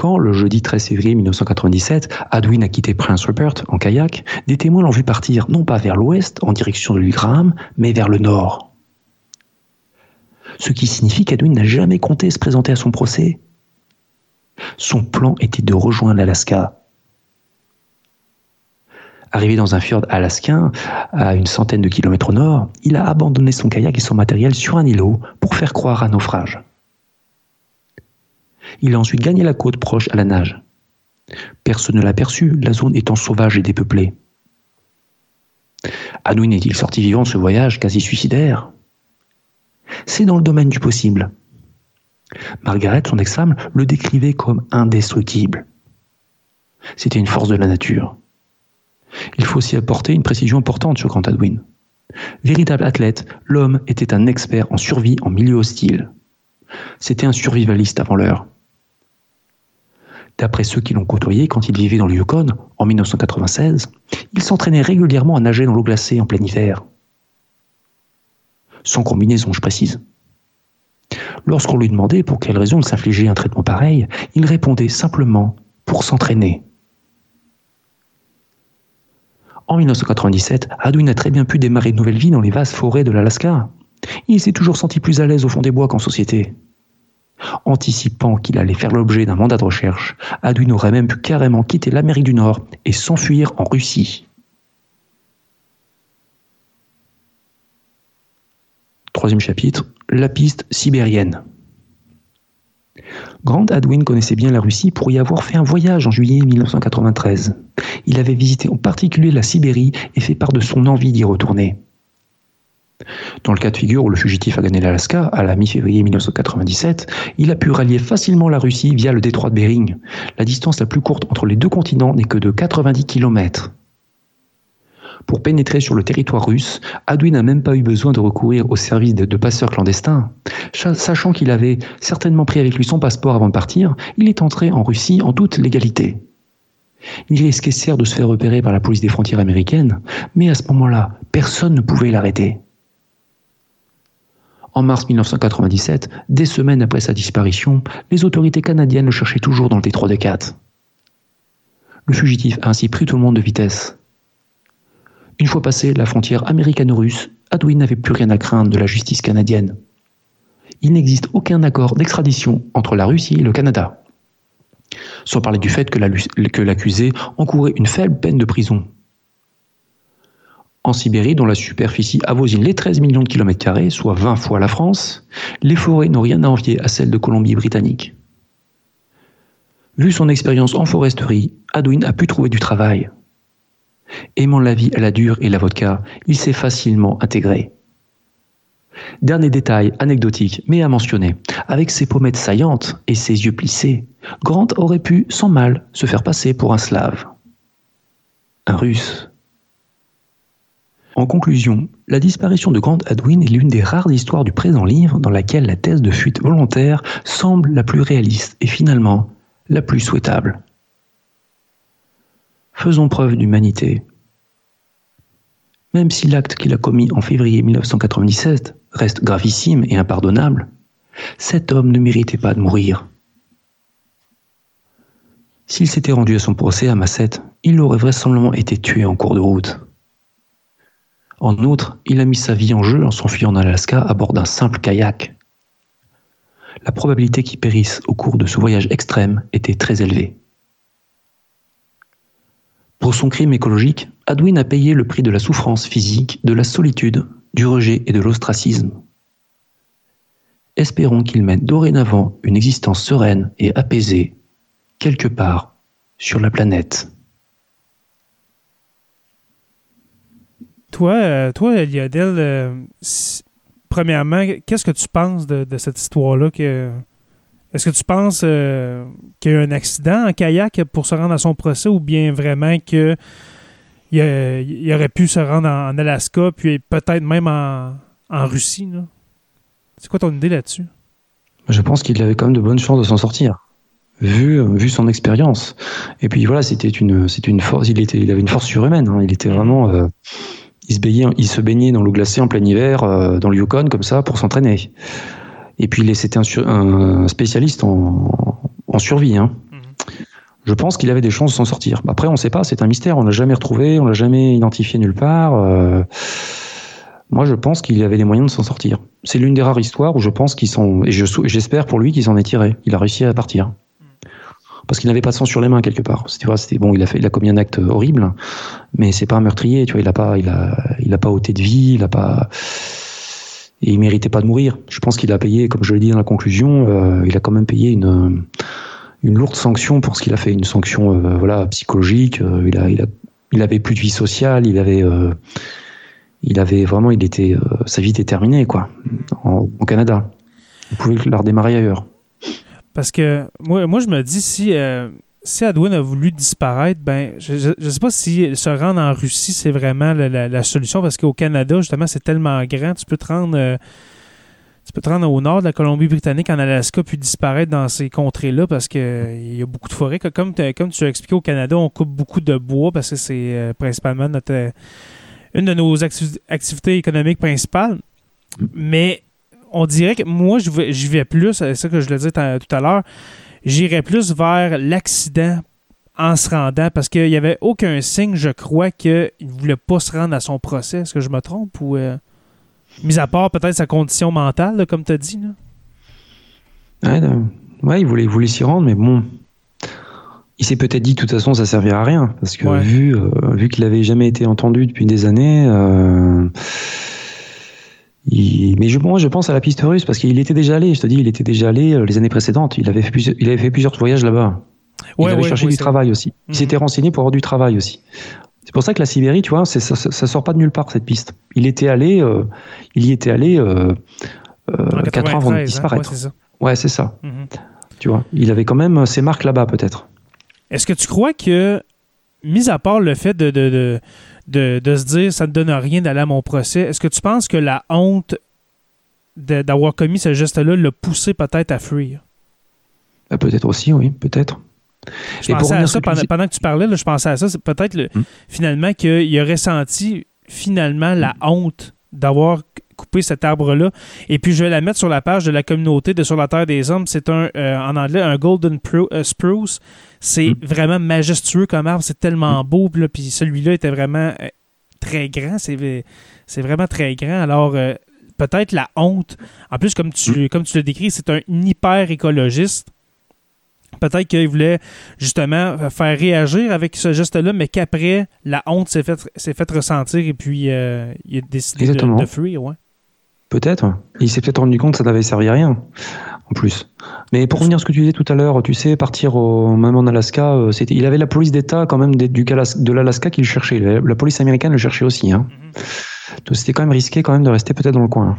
Quand, le jeudi 13 février 1997, Adwin a quitté Prince Rupert en kayak, des témoins l'ont vu partir non pas vers l'ouest en direction de Graham, mais vers le nord. Ce qui signifie qu'Adwin n'a jamais compté se présenter à son procès son plan était de rejoindre l'Alaska. Arrivé dans un fjord alaskan, à une centaine de kilomètres au nord, il a abandonné son kayak et son matériel sur un îlot pour faire croire à naufrage. Il a ensuite gagné la côte proche à la nage. Personne ne l'a perçu, la zone étant sauvage et dépeuplée. Anouin est-il sorti vivant de ce voyage quasi suicidaire? C'est dans le domaine du possible. Margaret, son ex-femme, le décrivait comme indestructible. C'était une force de la nature. Il faut aussi apporter une précision importante sur Grant Adwin. Véritable athlète, l'homme était un expert en survie en milieu hostile. C'était un survivaliste avant l'heure. D'après ceux qui l'ont côtoyé quand il vivait dans le Yukon en 1996, il s'entraînait régulièrement à nager dans l'eau glacée en plein hiver. Sans combinaison, je précise. Lorsqu'on lui demandait pour quelle raison il s'infligeait un traitement pareil, il répondait simplement pour s'entraîner. En 1997, Hadwin a très bien pu démarrer une nouvelle vie dans les vastes forêts de l'Alaska. Il s'est toujours senti plus à l'aise au fond des bois qu'en société. Anticipant qu'il allait faire l'objet d'un mandat de recherche, Hadwin aurait même pu carrément quitter l'Amérique du Nord et s'enfuir en Russie. Troisième chapitre, la piste sibérienne. Grant Hadwin connaissait bien la Russie pour y avoir fait un voyage en juillet 1993. Il avait visité en particulier la Sibérie et fait part de son envie d'y retourner. Dans le cas de figure où le fugitif a gagné l'Alaska, à la mi-février 1997, il a pu rallier facilement la Russie via le détroit de Bering. La distance la plus courte entre les deux continents n'est que de 90 km. Pour pénétrer sur le territoire russe, Adwin n'a même pas eu besoin de recourir au service de passeurs clandestins. Sachant qu'il avait certainement pris avec lui son passeport avant de partir, il est entré en Russie en toute légalité. Il risquait certes de se faire repérer par la police des frontières américaines, mais à ce moment-là, personne ne pouvait l'arrêter. En mars 1997, des semaines après sa disparition, les autorités canadiennes le cherchaient toujours dans le détroit de Cat. Le fugitif a ainsi pris tout le monde de vitesse. Une fois passé la frontière américano-russe, Adwin n'avait plus rien à craindre de la justice canadienne. Il n'existe aucun accord d'extradition entre la Russie et le Canada. Sans parler du fait que l'accusé encourait une faible peine de prison. En Sibérie, dont la superficie avoisine les 13 millions de kilomètres carrés, soit 20 fois la France, les forêts n'ont rien à envier à celles de Colombie-Britannique. Vu son expérience en foresterie, Adwin a pu trouver du travail. Aimant la vie à la dure et la vodka, il s'est facilement intégré. Dernier détail anecdotique, mais à mentionner. Avec ses pommettes saillantes et ses yeux plissés, Grant aurait pu, sans mal, se faire passer pour un slave. Un russe. En conclusion, la disparition de Grant Hadwin est l'une des rares histoires du présent livre dans laquelle la thèse de fuite volontaire semble la plus réaliste et finalement la plus souhaitable. Faisons preuve d'humanité. Même si l'acte qu'il a commis en février 1997 reste gravissime et impardonnable, cet homme ne méritait pas de mourir. S'il s'était rendu à son procès à Massette, il aurait vraisemblablement été tué en cours de route. En outre, il a mis sa vie en jeu en s'enfuyant en Alaska à bord d'un simple kayak. La probabilité qu'il périsse au cours de ce voyage extrême était très élevée. Pour son crime écologique, Adwin a payé le prix de la souffrance physique, de la solitude, du rejet et de l'ostracisme. Espérons qu'il mène dorénavant une existence sereine et apaisée, quelque part sur la planète. Toi, euh, toi Lionel, euh, premièrement, qu'est-ce que tu penses de, cette histoire-là? Que, est-ce que tu penses euh, qu'il y a eu un accident en kayak pour se rendre à son procès ou bien vraiment qu'il il aurait pu se rendre en, Alaska puis peut-être même en, Russie? C'est quoi ton idée là-dessus? Je pense qu'il avait quand même de bonnes chances de s'en sortir. Vu, vu son expérience. Et puis voilà, c'était une, c'était une force. Il était, il avait une force surhumaine. Hein. Il était vraiment, il se baignait, il se baignait dans l'eau glacée en plein hiver, euh, dans le Yukon, comme ça, pour s'entraîner. Et puis, c'était un, spécialiste en, survie. Hein. Mhm. Je pense qu'il avait des chances de s'en sortir. Après, on ne sait pas, c'est un mystère. On l'a jamais retrouvé, on l'a jamais identifié nulle part. Euh. moi, je pense qu'il avait les moyens de s'en sortir. C'est l'une des rares histoires où je pense qu'ils sont, et j'espère pour lui qu'il s'en est tiré. Il a réussi à partir parce qu'il n'avait pas de sang sur les mains quelque part. C'était bon, il a fait, il a commis un acte horrible, mais c'est pas un meurtrier, tu vois. Il a pas, il a, il a pas ôté de vie, il a pas, et il méritait pas de mourir. Je pense qu'il a payé, comme je l'ai dit dans la conclusion, euh, il a quand même payé une une lourde sanction pour ce qu'il a fait, une sanction euh, voilà psychologique. Euh, il a, il a, il avait plus de vie sociale, il avait il avait vraiment, il était, sa vie était terminée, quoi, au Canada. Il pouvait la redémarrer ailleurs. Parce que moi, moi je me dis, si, euh, si Adwin a voulu disparaître, ben, je ne sais pas si se rendre en Russie, c'est vraiment la, solution, parce qu'au Canada, justement, c'est tellement grand, tu peux te rendre. Euh, tu peux te rendre au nord de la Colombie-Britannique, en Alaska, puis disparaître dans ces contrées-là parce qu'il euh, y a beaucoup de forêts. Comme, comme tu as expliqué au Canada, on coupe beaucoup de bois parce que c'est euh, principalement notre, une de nos activités économiques principales. Mais on dirait que moi, j'y vais plus, c'est ça que je le disais tout à l'heure, j'irais plus vers l'accident en se rendant parce qu'il n'y avait aucun signe, je crois, qu'il ne voulait pas se rendre à son procès. Est-ce que je me trompe ou. Euh, mis à part peut-être sa condition mentale, comme tu as dit. Là? Ouais, il voulait, voulait s'y rendre, mais bon. Il s'est peut-être dit de toute façon ça servirait à rien parce que vu, euh, vu qu'il n'avait jamais été entendu depuis des années, euh, mais je, moi, je pense à la piste russe parce qu'il était déjà allé. Je te dis, il était déjà allé euh, les années précédentes. Il avait fait plusieurs, il avait fait plusieurs voyages là-bas. Il avait cherché du travail aussi. Il s'était mhm. renseigné pour avoir du travail aussi. C'est pour ça que la Sibérie, tu vois, ça, ça, sort pas de nulle part cette piste. Il était allé, euh, il y était allé euh, euh 4 ans avant de hein. disparaître. ouais, c'est ça. Mhm. Tu vois, il avait quand même ses marques là-bas peut-être. Est-ce que tu crois que, mis à part le fait de, de de, se dire ça ne donne rien d'aller à mon procès. Est-ce que tu penses que la honte d'avoir commis ce geste-là l'a poussé peut-être à fuir? Ben, peut-être aussi, oui, peut-être. Je pensais à ça pendant, que tu parlais, je pensais à ça. Peut-être hmm. finalement qu'il aurait senti finalement la honte d'avoir coupé cet arbre-là. Et puis, je vais la mettre sur la page de la communauté de Sur la Terre des Hommes. C'est un, euh, en anglais, un Golden euh, Spruce. C'est mm. vraiment majestueux comme arbre. C'est tellement mm. beau. Puis, celui-là était vraiment euh, très grand. C'est vraiment très grand. Alors, peut-être la honte. En plus, comme tu, mm. comme tu le décris, c'est un hyper écologiste. Peut-être qu'il voulait justement faire réagir avec ce geste-là, mais qu'après, la honte s'est faite fait ressentir et puis il a décidé de, de, fuir. Ouais. Peut-être. Il s'est peut-être rendu compte que ça n'avait servi à rien, en plus. Mais pour revenir à ce que tu disais tout à l'heure, tu sais, partir au, même en Alaska, euh, c'était, il avait la police d'État quand même du, de l'Alaska qui le cherchait. La, police américaine le cherchait aussi. Hein. Donc c'était quand même risqué quand même de rester peut-être dans le coin.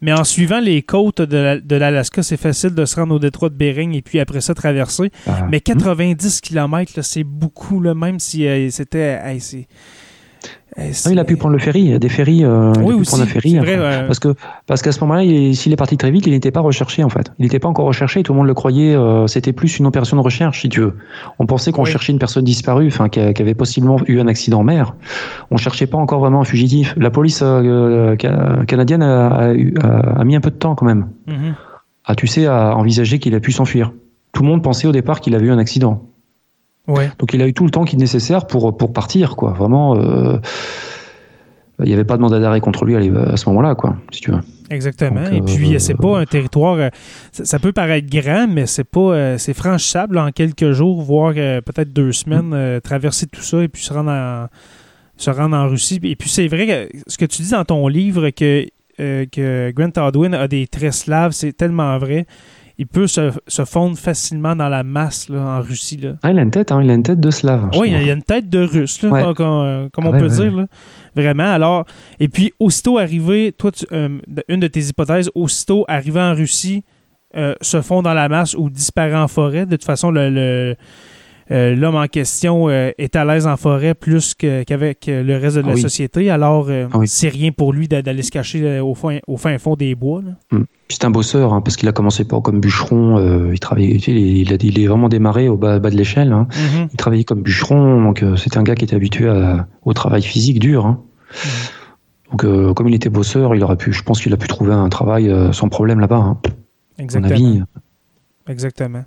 Mais en suivant les côtes de l'Alaska, c'est facile de se rendre au détroit de Bering et puis après ça traverser. Ah. Mais 90 km, c'est beaucoup, là, même si euh, c'était. Eh, il a pu prendre le ferry, il y a des ferries. Euh, oui, il prendre un ferry. Parce que parce qu'à ce moment-là, s'il est parti très vite, il n'était pas recherché en fait. Il n'était pas encore recherché. Tout le monde le croyait. Euh, c'était plus une opération de recherche, si tu veux. On pensait qu'on cherchait une personne disparue, enfin qui, avait possiblement eu un accident en mer. On cherchait pas encore vraiment un fugitif. La police euh, canadienne a, mis un peu de temps quand même. Mm tu sais, à envisager qu'il a pu s'enfuir. Tout le monde pensait au départ qu'il avait eu un accident. Donc il a eu tout le temps qu'il est nécessaire pour, pour partir, quoi. Vraiment, euh, il n'y avait pas de mandat d'arrêt contre lui à, ce moment-là, quoi, si tu veux. Exactement. Et puis, euh, c'est pas un territoire. Euh, ça, peut paraître grand, mais c'est pas. c'est franchissable en quelques jours, voire peut-être deux semaines, traverser tout ça et puis se rendre en, se rendre en Russie. Et puis, c'est vrai que ce que tu dis dans ton livre que, que Grant a des traits slaves, c'est tellement vrai il peut se, fondre facilement dans la masse en Russie. Là. Ah, il a une tête, hein, il a une tête de slave. Oui, il a une tête de russe, comme, on peut dire. Vraiment. Alors, et puis, aussitôt arrivé, toi, euh, une de tes hypothèses, aussitôt arrivé en Russie, euh, se fond dans la masse ou disparaît en forêt. De toute façon, le euh, l'homme en question euh, est à l'aise en forêt plus qu'avec euh, le reste de la ah société. Alors, ah c'est rien pour lui d'aller se cacher au fin, au fin fond des bois. Hum. C'est un bosseur, hein, parce qu'il a commencé pas comme bûcheron. il travaillait, il, a, il est vraiment démarré au bas, bas de l'échelle. Hein. Mm-hmm. Il travaillait comme bûcheron, donc c'était un gars qui était habitué au travail physique dur. Hein. Mm-hmm. Donc, comme il était bosseur, il aurait pu, je pense qu'il a pu trouver un travail sans problème là-bas. Exactement. Exactement.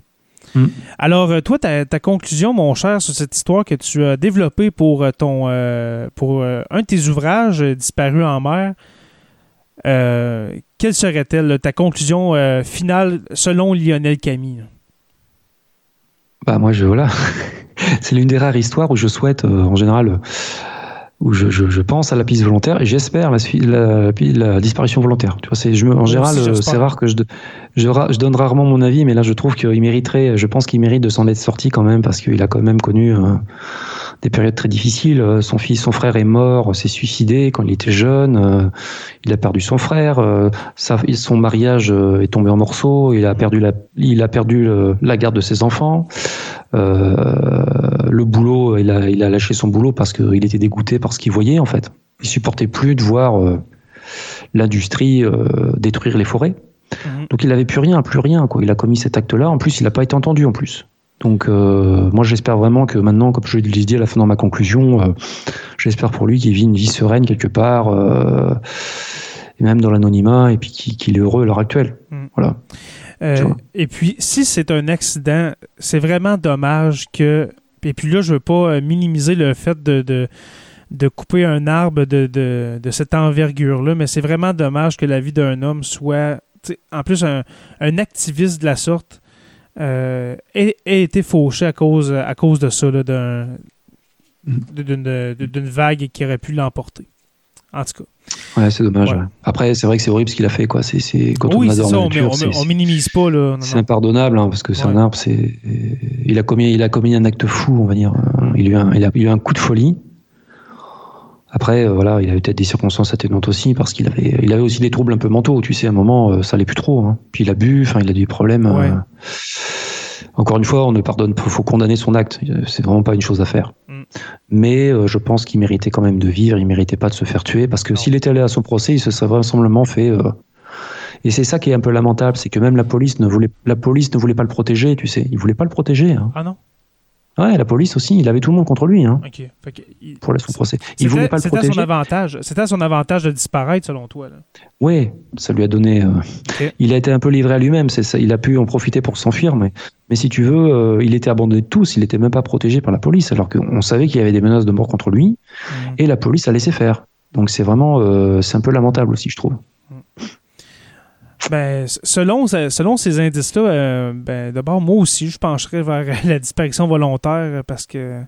Mm. Alors, euh, toi, ta, conclusion, mon cher, sur cette histoire que tu as développée pour euh, ton euh, pour un de tes ouvrages disparus en mer, quelle serait-elle ta conclusion finale selon Lionel Camille? Bah moi je voilà, c'est l'une des rares histoires où je souhaite en général où je, je, pense à la piste volontaire et j'espère la, la, la, disparition volontaire. Tu vois, c'est, je, en général, c'est rare que je, je, je, donne rarement mon avis, mais là, je trouve qu'il mériterait, je pense qu'il mérite de s'en être sorti quand même parce qu'il a quand même connu euh, des périodes très difficiles. Euh, son fils, son frère est mort, s'est suicidé quand il était jeune. Euh, il a perdu son frère. son mariage est tombé en morceaux. Il a perdu la, il a perdu la garde de ses enfants. le boulot, il a, il a lâché son boulot parce qu'il était dégoûté par ce qu'il voyait en fait. Il supportait plus de voir l'industrie détruire les forêts. Mhm. Donc il n'avait plus rien, plus rien. Quoi. Il a commis cet acte-là. En plus, il n'a pas été entendu en plus. Donc euh, moi j'espère vraiment que maintenant, comme je l'ai dit à la fin dans ma conclusion, euh, j'espère pour lui qu'il vit une vie sereine quelque part, euh, et même dans l'anonymat, et puis qu'il est heureux à l'heure actuelle. Mhm. Voilà. et puis si c'est un accident, c'est vraiment dommage que. Et puis là, je veux pas minimiser le fait de, de couper un arbre de, de cette envergure-là, mais c'est vraiment dommage que la vie d'un homme soit en plus, un, activiste de la sorte euh, ait, été fauché à cause, à cause de ça, mm. d'une vague qui aurait pu l'emporter. En tout cas. Ouais, c'est dommage. Après, c'est vrai que c'est horrible ce qu'il a fait. Quoi. C'est, quand oui, on ça, on, minimise pas. c'est impardonnable hein, parce que c'est un arbre. Il, a commis, il a commis un acte fou, on va dire. Mm. Il, a eu il a eu un coup de folie. Après, euh, voilà, il avait peut-être des circonstances atténuantes aussi parce qu'il avait, il avait aussi des troubles un peu mentaux. Tu sais, à un moment, euh, ça allait plus trop. Hein. Puis il a bu, enfin, il a des problèmes. Euh. Encore une fois, on ne pardonne pas. Faut condamner son acte. C'est vraiment pas une chose à faire. Mm. Mais je pense qu'il méritait quand même de vivre. Il méritait pas de se faire tuer parce que s'il était allé à son procès, il se serait vraisemblablement fait. Et c'est ça qui est un peu lamentable, c'est que même la police ne voulait, la police ne voulait pas le protéger. Tu sais, il voulait pas le protéger. Hein. Ah non. Ouais, la police aussi, il avait tout le monde contre lui hein, pour son procès. Il voulait pas le protéger. Son avantage. C'était son avantage de disparaître, selon toi. Oui, ça lui a donné. Euh, il a été un peu livré à lui-même. Il a pu en profiter pour s'enfuir, mais, mais si tu veux, euh, il était abandonné de tous. Il n'était même pas protégé par la police, alors qu'on savait qu'il y avait des menaces de mort contre lui, mmh. et la police a laissé faire. Donc c'est vraiment, euh, c'est un peu lamentable aussi, je trouve. Ben, selon, selon ces indices-là, euh, ben, d'abord, moi aussi, je pencherais vers la disparition volontaire parce que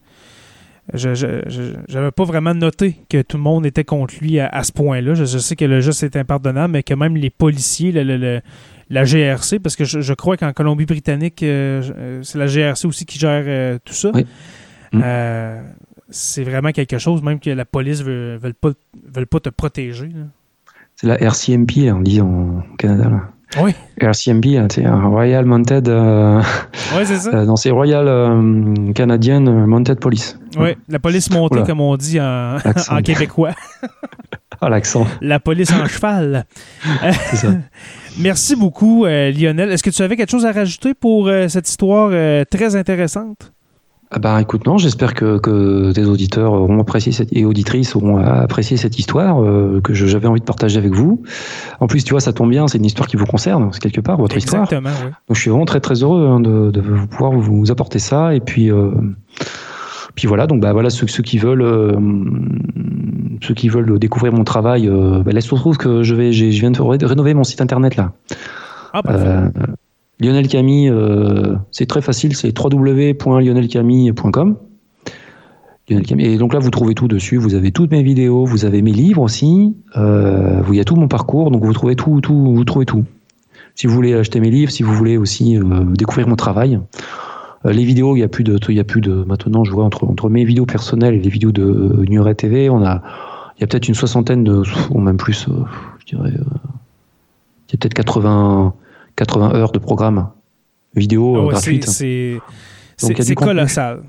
je n'avais pas vraiment noté que tout le monde était contre lui à, ce point-là. Je, sais que le geste est impardonnable, mais que même les policiers, la GRC, parce que je, crois qu'en Colombie-Britannique, euh, euh, c'est la GRC aussi qui gère tout ça. C'est vraiment quelque chose, même que la police ne veut, pas, veulent pas te protéger. C'est la RCMP, on dit en Canada. Là. Oui. RCMP, hein, c'est un Royal Mounted. Euh, oui, c'est ça. Euh, non, c'est Royal euh, Canadian Mounted Police. Oui, la police montée, comme on dit en, en québécois. ah, l'accent. La police en cheval. c'est ça. Merci beaucoup, Lionel. Est-ce que tu avais quelque chose à rajouter pour cette histoire très intéressante? Ah bah écoute, non, j'espère que, que tes auditeurs auront apprécié cette, et auditrices auront apprécié cette histoire euh, que j'avais envie de partager avec vous. En plus, tu vois, ça tombe bien, c'est une histoire qui vous concerne, c'est quelque part votre histoire. Oui. Donc je suis vraiment très très heureux hein, de, de, pouvoir vous apporter ça. Et puis, euh, puis voilà, donc bah voilà ceux, ceux qui veulent euh, ceux qui veulent découvrir mon travail, euh, bah, là, se trouve que je vais, je viens de rénover mon site internet là. Ah, parfait. Lionel Camille, euh, c'est très facile, c'est www.lionelcamille.com. Et donc là, vous trouvez tout dessus. Vous avez toutes mes vidéos, vous avez mes livres aussi. Euh, il y a tout mon parcours, donc vous trouvez tout, tout, vous trouvez tout. Si vous voulez acheter mes livres, si vous voulez aussi euh, découvrir mon travail, les vidéos, il y a plus de. Maintenant, je vois entre entre mes vidéos personnelles et les vidéos de Nuret TV, on a, il y a peut-être une soixantaine de, ou même plus, je dirais, il y a peut-être 80 80 heures de programme vidéo oh, gratuite. C'est colossal.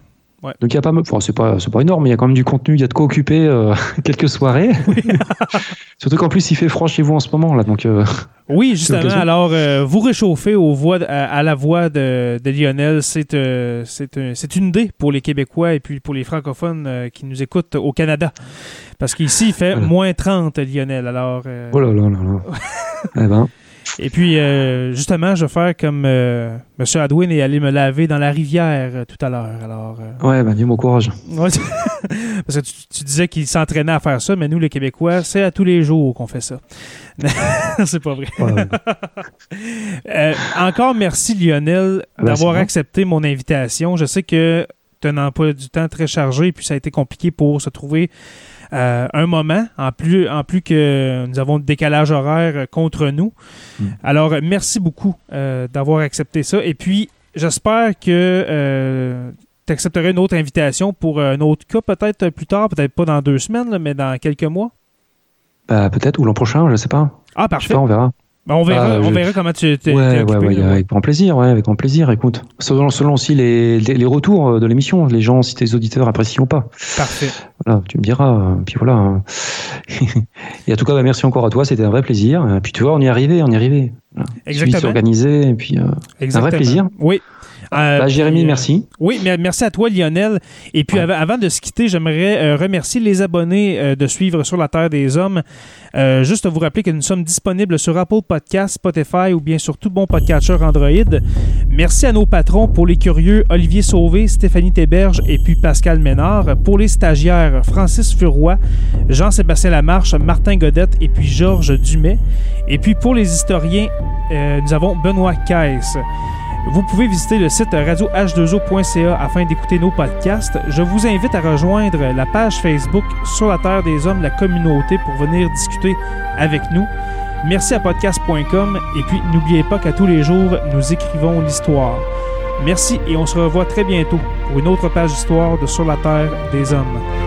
Donc il y a pas, enfin, c'est pas, énorme, mais il y a quand même du contenu, il y a de quoi occuper euh, quelques soirées. Surtout qu'en plus il fait froid chez vous en ce moment là, donc. Euh, oui, justement. Alors euh, vous réchauffez aux voix, à, la voix de, de Lionel, c'est, c'est, c'est une idée pour les Québécois et puis pour les francophones qui nous écoutent au Canada, parce qu'ici il fait moins 30 Lionel. Alors. Oh là là là là. eh ben. Et puis, euh, justement, je vais faire comme euh, M. Adwin et aller me laver dans la rivière euh, tout à l'heure. Alors, Ouais, ben, viens mon courage. Parce que tu, disais qu'il s'entraînait à faire ça, mais nous, les Québécois, c'est à tous les jours qu'on fait ça. c'est pas vrai. encore merci, Lionel, ben, d'avoir accepté mon invitation. Je sais que tu as un emploi du temps très chargé, puis ça a été compliqué pour se trouver euh, un moment, en plus, en plus que nous avons le décalage horaire contre nous. Hmm. Alors, merci beaucoup euh, d'avoir accepté ça. Et puis, j'espère que euh, tu accepterais une autre invitation pour un autre cas, peut-être plus tard, peut-être pas dans deux semaines, mais dans quelques mois? Bah, peut-être, ou l'an prochain, je sais pas. Ah, parfait. Je sais pas, on verra. Ben, on verra, Ah, on je- verra comment tu t'es Ouais, ouais, ouais, là. avec grand plaisir, ouais, avec grand plaisir. Écoute, selon, selon aussi les, les, les retours euh, de l'émission, les gens, si tes auditeurs apprécient ou pas. Parfait. Voilà, tu me diras. euh, Puis voilà. hein. et en tout cas, bah, merci encore à toi. C'était un vrai plaisir. Et puis tu vois, on y est arrivé, on y est arrivé. Voilà. Exactement. s'organiser. Et puis, euh, Exactement. plaisir. Oui. Euh, bah, Jérémy, puis, euh, merci. Oui, mais merci à toi, Lionel. Et puis, Ouais. avant, avant de se quitter, j'aimerais euh, remercier les abonnés euh, de suivre Sur la Terre des Hommes. Euh, juste vous rappeler que nous sommes disponibles sur Apple Podcasts, Spotify ou bien sur tout bon podcatcher Android. Merci à nos patrons pour les curieux Olivier Sauvé, Stéphanie Théberge et puis Pascal Ménard. Pour les stagiaires, Francis Furoy, Jean-Sébastien Lamarche, Martin Godette et puis Georges Dumais. Et puis pour les historiens, euh, nous avons Benoît Caisse. Vous pouvez visiter le site radioh2o.ca afin d'écouter nos podcasts. Je vous invite à rejoindre la page Facebook Sur la Terre des Hommes, la communauté, pour venir discuter avec nous. Merci à podcast.com et puis n'oubliez pas qu'à tous les jours, nous écrivons l'histoire. Merci et on se revoit très bientôt pour une autre page d'histoire de Sur la Terre des Hommes.